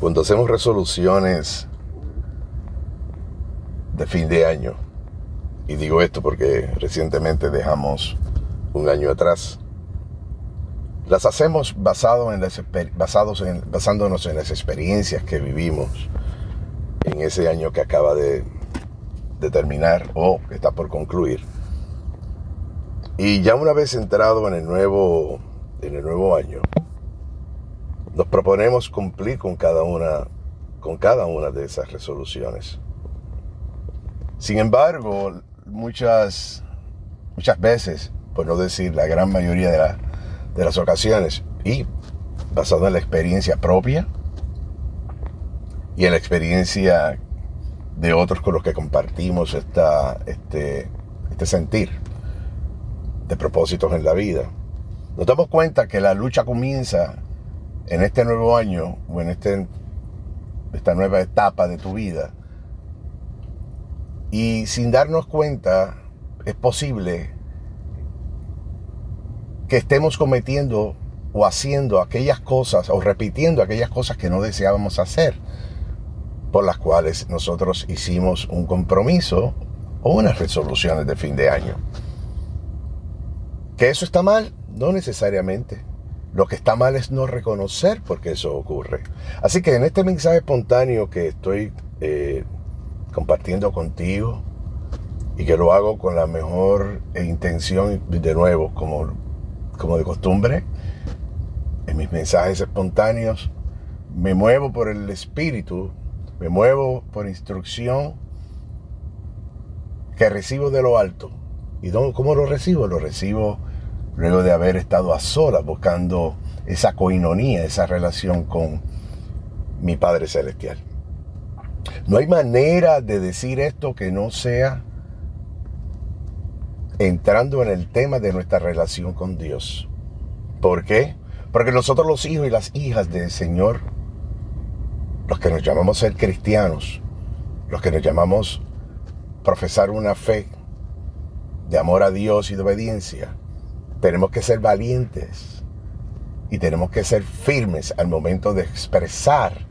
Cuando hacemos resoluciones de fin de año, y digo esto porque recientemente dejamos un año atrás, las hacemos basados en, basándonos en las experiencias que vivimos en ese año que acaba de, de terminar o que está por concluir. Y ya una vez entrado en el nuevo, en el nuevo año, nos proponemos cumplir con cada una, con cada una de esas resoluciones. Sin embargo, muchas, muchas veces, por no decir la gran mayoría de, de las ocasiones, y basado en la experiencia propia y en la experiencia de otros con los que compartimos esta, este, este sentir de propósitos en la vida, nos damos cuenta que la lucha comienza en este nuevo año o en este, esta nueva etapa de tu vida. Y sin darnos cuenta, es posible que estemos cometiendo o haciendo aquellas cosas o repitiendo aquellas cosas que no deseábamos hacer, por las cuales nosotros hicimos un compromiso o unas resoluciones de fin de año. ¿Que eso está mal? No necesariamente. Lo que está mal es no reconocer por qué eso ocurre. Así que en este mensaje espontáneo que estoy eh, compartiendo contigo y que lo hago con la mejor intención, de nuevo, como, como de costumbre, en mis mensajes espontáneos, me muevo por el espíritu, me muevo por instrucción que recibo de lo alto. ¿Y cómo lo recibo? Lo recibo luego de haber estado a solas buscando esa coinonía, esa relación con mi Padre Celestial. No hay manera de decir esto que no sea entrando en el tema de nuestra relación con Dios. ¿Por qué? Porque nosotros los hijos y las hijas del Señor, los que nos llamamos ser cristianos, los que nos llamamos profesar una fe de amor a Dios y de obediencia, tenemos que ser valientes y tenemos que ser firmes al momento de expresar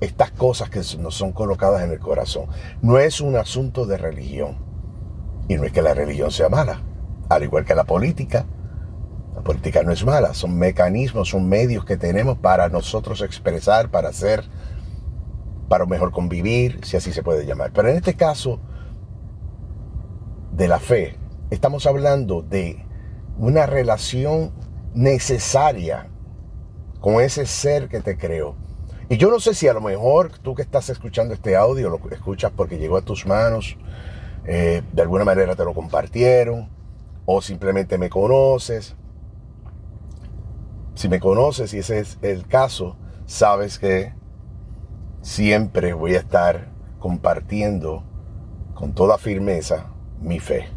estas cosas que nos son colocadas en el corazón. No es un asunto de religión. Y no es que la religión sea mala. Al igual que la política. La política no es mala. Son mecanismos, son medios que tenemos para nosotros expresar, para hacer, para mejor convivir, si así se puede llamar. Pero en este caso de la fe, estamos hablando de una relación necesaria con ese ser que te creó. Y yo no sé si a lo mejor tú que estás escuchando este audio lo escuchas porque llegó a tus manos, eh, de alguna manera te lo compartieron, o simplemente me conoces. Si me conoces y ese es el caso, sabes que siempre voy a estar compartiendo con toda firmeza mi fe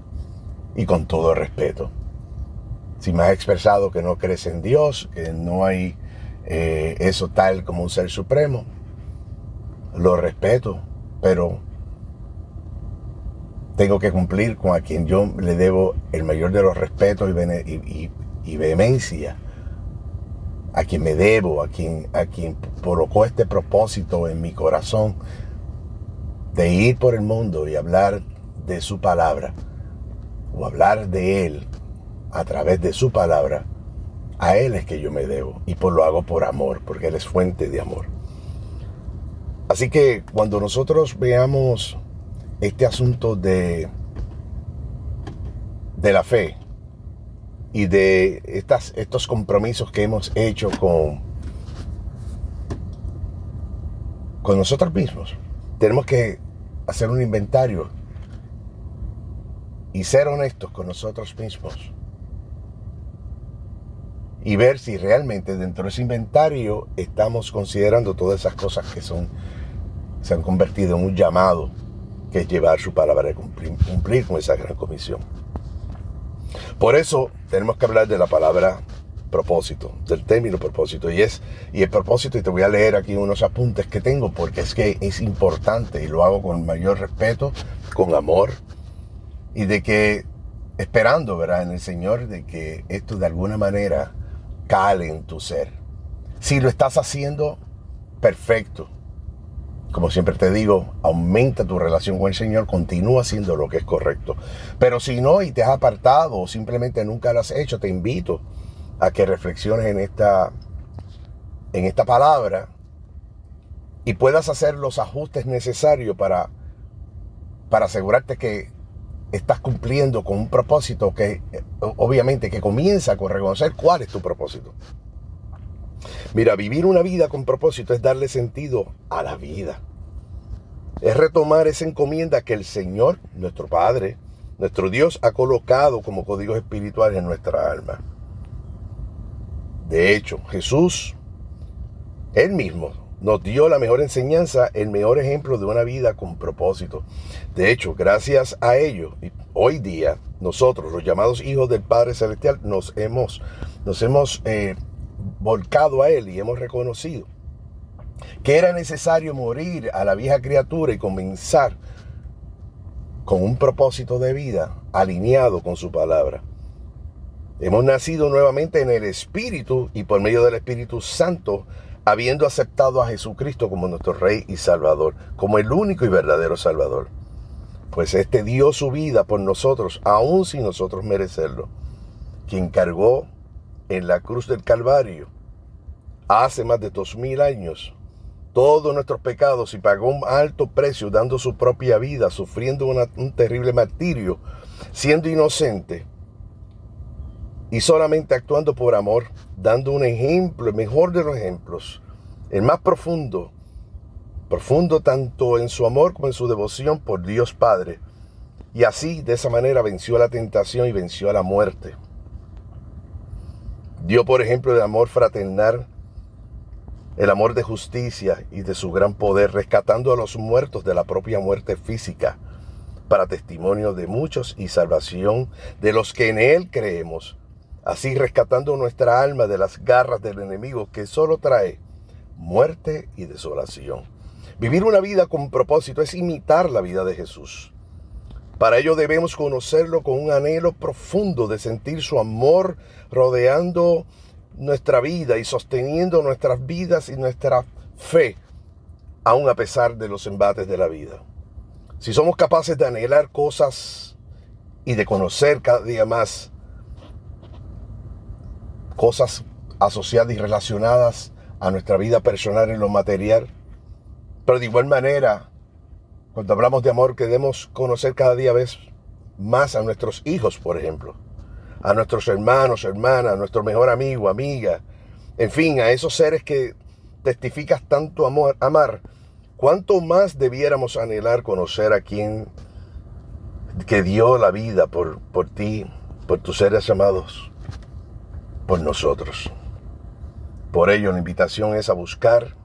y con todo respeto si me has expresado que no crees en Dios, que no hay eh, eso tal como un ser supremo, lo respeto, pero tengo que cumplir con a quien yo le debo el mayor de los respetos y, vehemencia, a quien me debo, a quien, a quien colocó este propósito en mi corazón de ir por el mundo y hablar de su palabra o hablar de Él a través de su palabra, a Él es que yo me debo y por lo hago por amor, porque Él es fuente de amor. Así que cuando nosotros veamos este asunto de, de la fe y de estas, estos compromisos que hemos hecho con, con nosotros mismos, tenemos que hacer un inventario y ser honestos con nosotros mismos y ver si realmente dentro de ese inventario estamos considerando todas esas cosas que son, se han convertido en un llamado, que es llevar su palabra y cumplir, cumplir con esa gran comisión. Por eso tenemos que hablar de la palabra propósito, del término propósito. Y es, y el propósito, y te voy a leer aquí unos apuntes que tengo, porque es que es importante y lo hago con mayor respeto, con amor, y de que esperando, ¿verdad?, en el Señor, de que esto de alguna manera cale en tu ser. Si lo estás haciendo, perfecto. Como siempre te digo, aumenta tu relación con el Señor, continúa haciendo lo que es correcto. Pero si no y te has apartado o simplemente nunca lo has hecho, te invito a que reflexiones en esta, en esta palabra y puedas hacer los ajustes necesarios para, para asegurarte que estás cumpliendo con un propósito que obviamente que comienza con reconocer cuál es tu propósito. Mira, vivir una vida con propósito es darle sentido a la vida. Es retomar esa encomienda que el Señor, nuestro Padre, nuestro Dios ha colocado como códigos espirituales en nuestra alma. De hecho, Jesús, Él mismo, nos dio la mejor enseñanza, el mejor ejemplo de una vida con propósito. De hecho, gracias a ello, hoy día nosotros, los llamados hijos del Padre Celestial, nos hemos, nos hemos eh, volcado a Él y hemos reconocido que era necesario morir a la vieja criatura y comenzar con un propósito de vida alineado con su palabra. Hemos nacido nuevamente en el Espíritu y por medio del Espíritu Santo, habiendo aceptado a Jesucristo como nuestro Rey y Salvador, como el único y verdadero Salvador. Pues este dio su vida por nosotros, aun sin nosotros merecerlo, quien cargó en la cruz del Calvario hace más de dos mil años todos nuestros pecados y pagó un alto precio dando su propia vida, sufriendo un terrible martirio, siendo inocente y solamente actuando por amor, dando un ejemplo, el mejor de los ejemplos, el más profundo, profundo tanto en su amor como en su devoción por Dios Padre. Y así, de esa manera, venció la tentación y venció a la muerte. Dio, por ejemplo, el amor fraternal, el amor de justicia y de su gran poder, rescatando a los muertos de la propia muerte física, para testimonio de muchos y salvación de los que en Él creemos, así rescatando nuestra alma de las garras del enemigo que solo trae muerte y desolación. Vivir una vida con propósito es imitar la vida de Jesús. Para ello debemos conocerlo con un anhelo profundo de sentir su amor rodeando nuestra vida y sosteniendo nuestras vidas y nuestra fe, aun a pesar de los embates de la vida. Si somos capaces de anhelar cosas y de conocer cada día más cosas asociadas y relacionadas a nuestra vida personal en lo material, pero de igual manera cuando hablamos de amor, queremos conocer cada día más a nuestros hijos, por ejemplo, a nuestros hermanos, hermanas, a nuestro mejor amigo, amiga, en fin, a esos seres que testificas tanto amor, amar. ¿Cuánto más debiéramos anhelar conocer a quien que dio la vida por, por ti, por tus seres amados, por nosotros? Por ello, la invitación es a buscar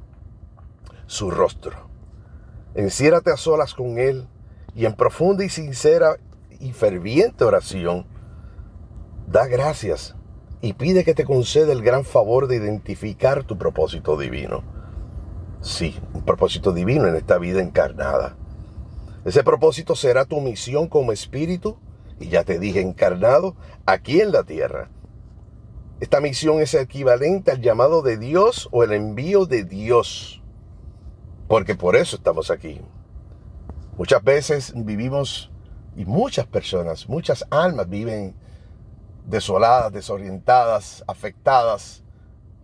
su rostro Enciérrate a solas con Él y en profunda y sincera y ferviente oración, da gracias y pide que te conceda el gran favor de identificar tu propósito divino. Sí, un propósito divino en esta vida encarnada. Ese propósito será tu misión como espíritu, y ya te dije encarnado, aquí en la tierra. Esta misión es equivalente al llamado de Dios o el envío de Dios porque por eso estamos aquí. Muchas veces vivimos, y muchas personas, muchas almas viven desoladas, desorientadas, afectadas,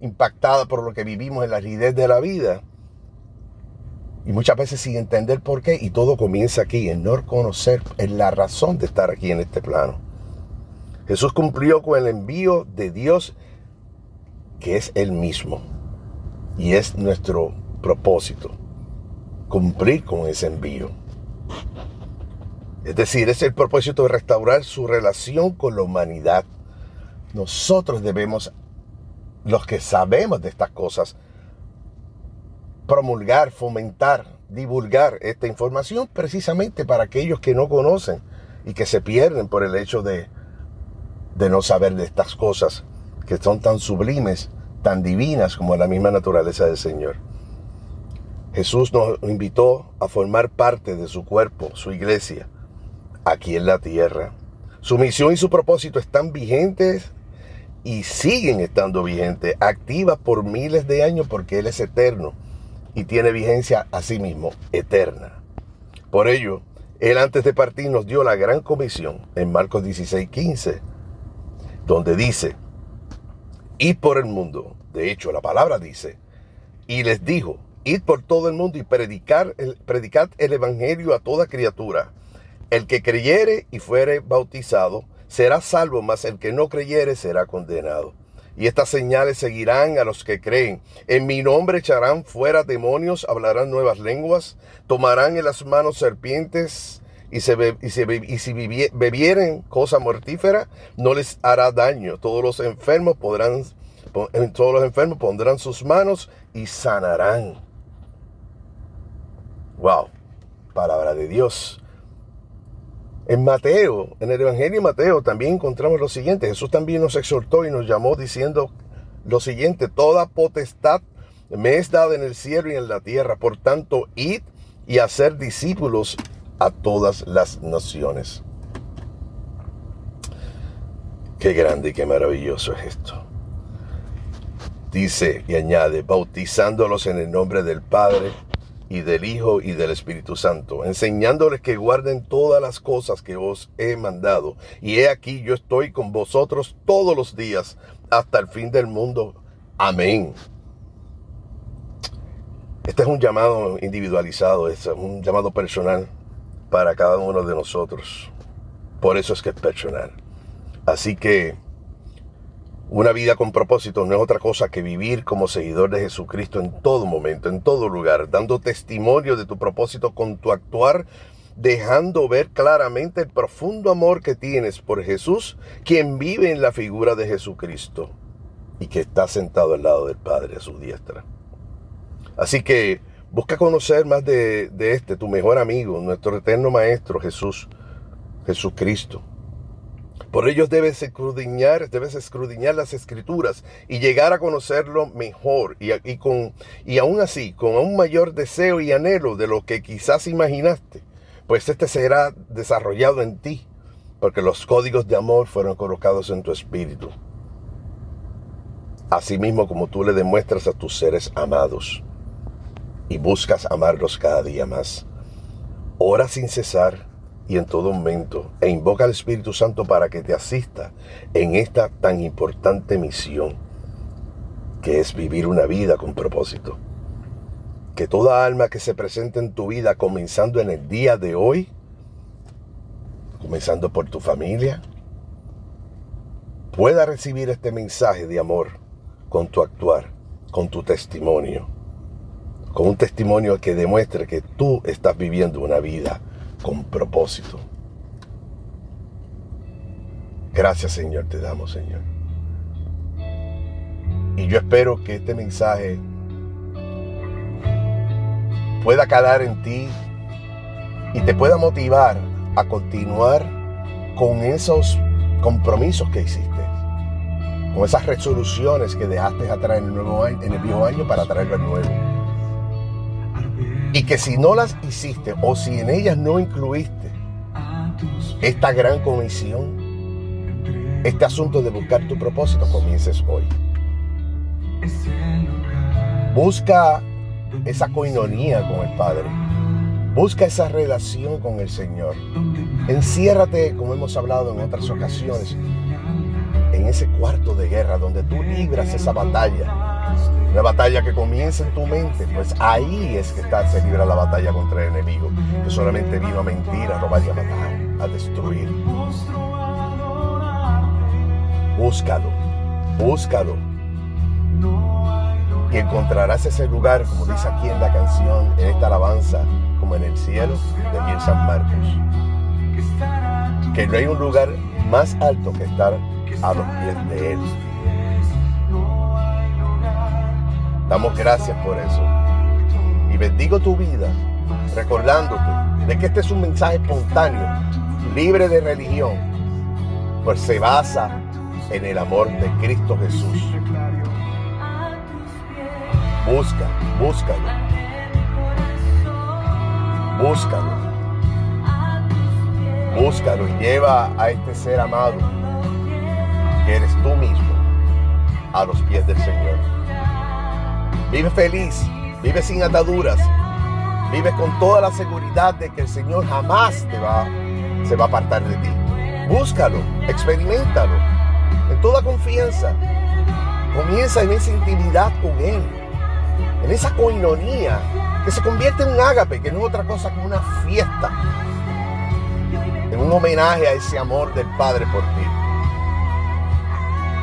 impactadas por lo que vivimos en la aridez de la vida. Y muchas veces sin entender por qué. Y todo comienza aquí, en no conocer en la razón de estar aquí en este plano. Jesús cumplió con el envío de Dios, que es Él mismo. Y es nuestro propósito cumplir con ese envío. Es decir, es el propósito de restaurar su relación con la humanidad. Nosotros debemos, los que sabemos de estas cosas, promulgar, fomentar, divulgar esta información precisamente para aquellos que no conocen y que se pierden por el hecho de, de no saber de estas cosas que son tan sublimes, tan divinas como la misma naturaleza del Señor. Jesús nos invitó a formar parte de su cuerpo, su iglesia, aquí en la tierra. Su misión y su propósito están vigentes y siguen estando vigentes, activas por miles de años porque Él es eterno y tiene vigencia asimismo eterna. Por ello, Él antes de partir nos dio la gran comisión en Marcos 16, 15, donde dice, id por el mundo. De hecho, la palabra dice, y les dijo, id por todo el mundo y predicar el, predicad el evangelio a toda criatura. El que creyere y fuere bautizado será salvo, mas el que no creyere será condenado. Y estas señales seguirán a los que creen. En mi nombre echarán fuera demonios, hablarán nuevas lenguas, tomarán en las manos serpientes y, se y, si bebieren cosa mortífera, no les hará daño. Todos los enfermos podrán, todos los enfermos pondrán sus manos y sanarán. Wow, palabra de Dios. En Mateo, en el Evangelio de Mateo, también encontramos lo siguiente. Jesús también nos exhortó y nos llamó diciendo lo siguiente, toda potestad me es dada en el cielo y en la tierra. Por tanto, id y hacer discípulos a todas las naciones. Qué grande y qué maravilloso es esto. Dice y añade, bautizándolos en el nombre del Padre y del Hijo y del Espíritu Santo, enseñándoles que guarden todas las cosas que os he mandado. Y he aquí yo estoy con vosotros todos los días hasta el fin del mundo. Amén. Este es un llamado individualizado, es un llamado personal para cada uno de nosotros. Por eso es que es personal. Así que una vida con propósito no es otra cosa que vivir como seguidor de Jesucristo en todo momento, en todo lugar, dando testimonio de tu propósito con tu actuar, dejando ver claramente el profundo amor que tienes por Jesús, quien vive en la figura de Jesucristo y que está sentado al lado del Padre a su diestra. Así que busca conocer más de, de este, tu mejor amigo, nuestro eterno Maestro Jesús, Jesucristo por ello debes escudriñar, debes escudriñar las escrituras y llegar a conocerlo mejor y, y, con, y aún así con un mayor deseo y anhelo de lo que quizás imaginaste, pues este será desarrollado en ti, porque los códigos de amor fueron colocados en tu espíritu. Asimismo como tú le demuestras a tus seres amados y buscas amarlos cada día más. Ora sin cesar y en todo momento e invoca al Espíritu Santo para que te asista en esta tan importante misión que es vivir una vida con propósito. Que toda alma que se presente en tu vida, comenzando en el día de hoy, comenzando por tu familia, pueda recibir este mensaje de amor con tu actuar, con tu testimonio, con un testimonio que demuestre que tú estás viviendo una vida con propósito. Gracias Señor, te damos Señor. Y yo espero que este mensaje pueda calar en ti y te pueda motivar a continuar con esos compromisos que hiciste, con esas resoluciones que dejaste atrás en el, nuevo año, viejo año para traerlo al nuevo. Y que si no las hiciste o si en ellas no incluiste esta gran comisión, este asunto de buscar tu propósito, comiences hoy. Busca esa coinonía con el Padre. Busca esa relación con el Señor. Enciérrate, como hemos hablado en otras ocasiones, en ese cuarto de guerra donde tú libras esa batalla una batalla que comienza en tu mente, pues ahí es que está, se libra la batalla contra el enemigo, que solamente vino a mentir, a robar y a matar, a destruir. Búscalo, búscalo. Y encontrarás ese lugar, como dice aquí en la canción, en esta alabanza, como en el cielo de Miel San Marcos. Que no hay un lugar más alto que estar a los pies de Él. Damos gracias por eso. Y bendigo tu vida recordándote de que este es un mensaje espontáneo, libre de religión, pues se basa en el amor de Cristo Jesús. Busca, búscalo. Búscalo. Búscalo y lleva a este ser amado, que eres tú mismo, a los pies del Señor. Vive feliz Vive sin ataduras. Vive con toda la seguridad de que el Señor jamás te va, se va a apartar de ti. Búscalo, experimentalo, en toda confianza. Comienza en esa intimidad con Él, en esa coinonía que se convierte en un ágape, que no es otra cosa que una fiesta, en un homenaje a ese amor del Padre por ti.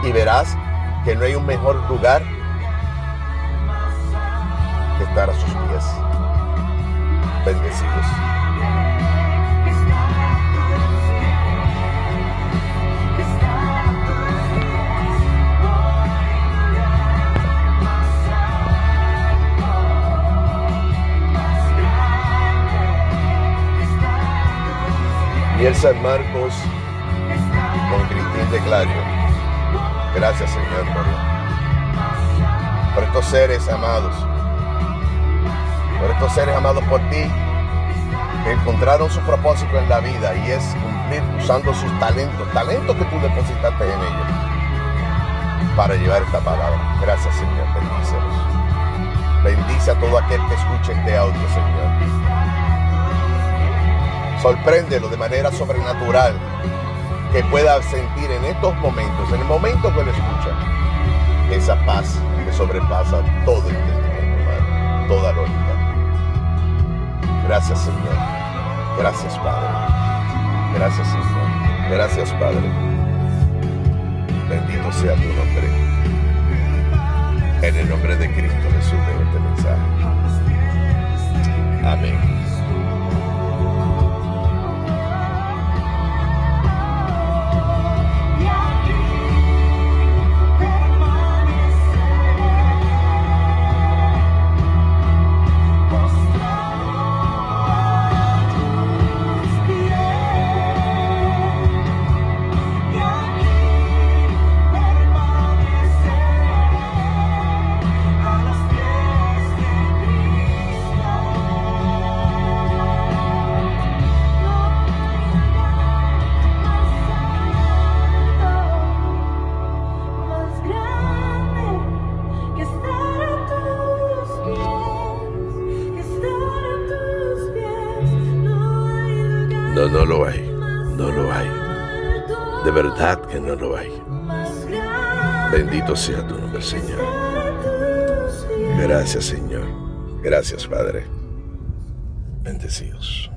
Y verás que no hay un mejor lugar a sus pies. Bendecidos. Y el San Marcos con Cristín de Clario. Gracias Señor por estos seres amados por estos seres amados por ti, encontraron su propósito en la vida y es cumplir usando sus talentos, talentos que tú depositaste en ellos, para llevar esta palabra. Gracias Señor, bendícelos. Bendice a todo aquel que escuche este audio, Señor. Sorpréndelo de manera sobrenatural, que pueda sentir en estos momentos, en el momento que lo escucha, esa paz que sobrepasa todo entendimiento toda lógica. Gracias Señor. Gracias Padre. Gracias Señor. Gracias Padre. Bendito sea tu nombre. En el nombre de Cristo Jesús de este mensaje. Amén. Bendito sea tu nombre, Señor. Gracias, Señor. Gracias, Padre. Bendecidos.